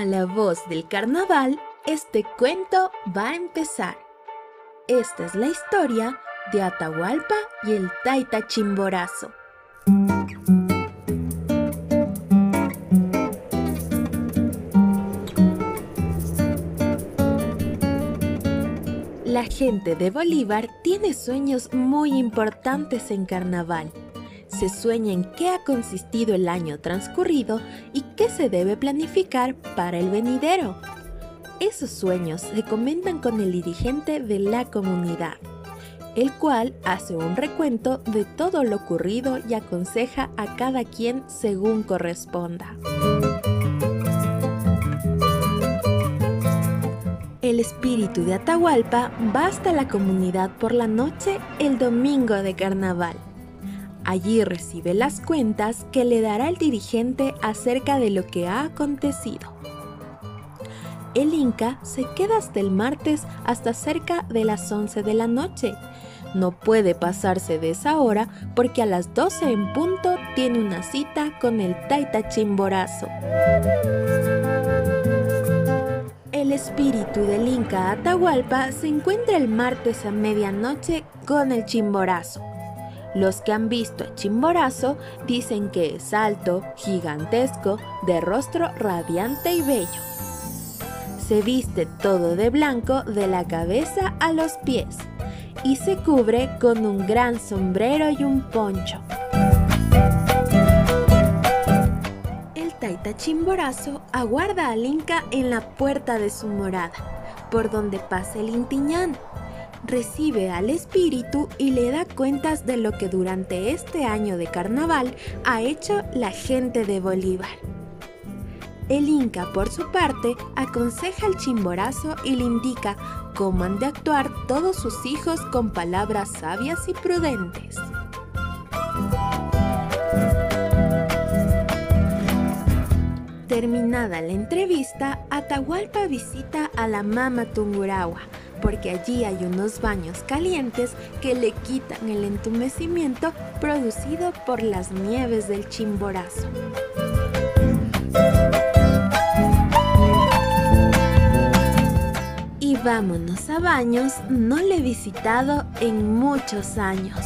A la voz del carnaval, este cuento va a empezar. Esta es la historia de Atahualpa y el Taita Chimborazo. La gente de Bolívar tiene sueños muy importantes en carnaval. Se sueña en qué ha consistido el año transcurrido y qué se debe planificar para el venidero. Esos sueños se comentan con el dirigente de la comunidad, el cual hace un recuento de todo lo ocurrido y aconseja a cada quien según corresponda. El espíritu de Atahualpa va hasta la comunidad por la noche el domingo de carnaval. Allí recibe las cuentas que le dará el dirigente acerca de lo que ha acontecido. El Inca se queda hasta el martes hasta cerca de las 11 de la noche. No puede pasarse de esa hora porque a las 12 en punto tiene una cita con el Taita Chimborazo. El espíritu del Inca Atahualpa se encuentra el martes a medianoche con el Chimborazo. Los que han visto a Chimborazo dicen que es alto, gigantesco, de rostro radiante y bello. Se viste todo de blanco de la cabeza a los pies y se cubre con un gran sombrero y un poncho. Taita Chimborazo aguarda al Inca en la puerta de su morada, por donde pasa el Intiñán. Recibe al espíritu y le da cuentas de lo que durante este año de carnaval ha hecho la gente de Bolívar. El Inca, por su parte, aconseja al Chimborazo y le indica cómo han de actuar todos sus hijos con palabras sabias y prudentes. Terminada la entrevista, Atahualpa visita a la Mama Tungurahua, porque allí hay unos baños calientes que le quitan el entumecimiento producido por las nieves del Chimborazo. Y vámonos a baños, no le he visitado en muchos años.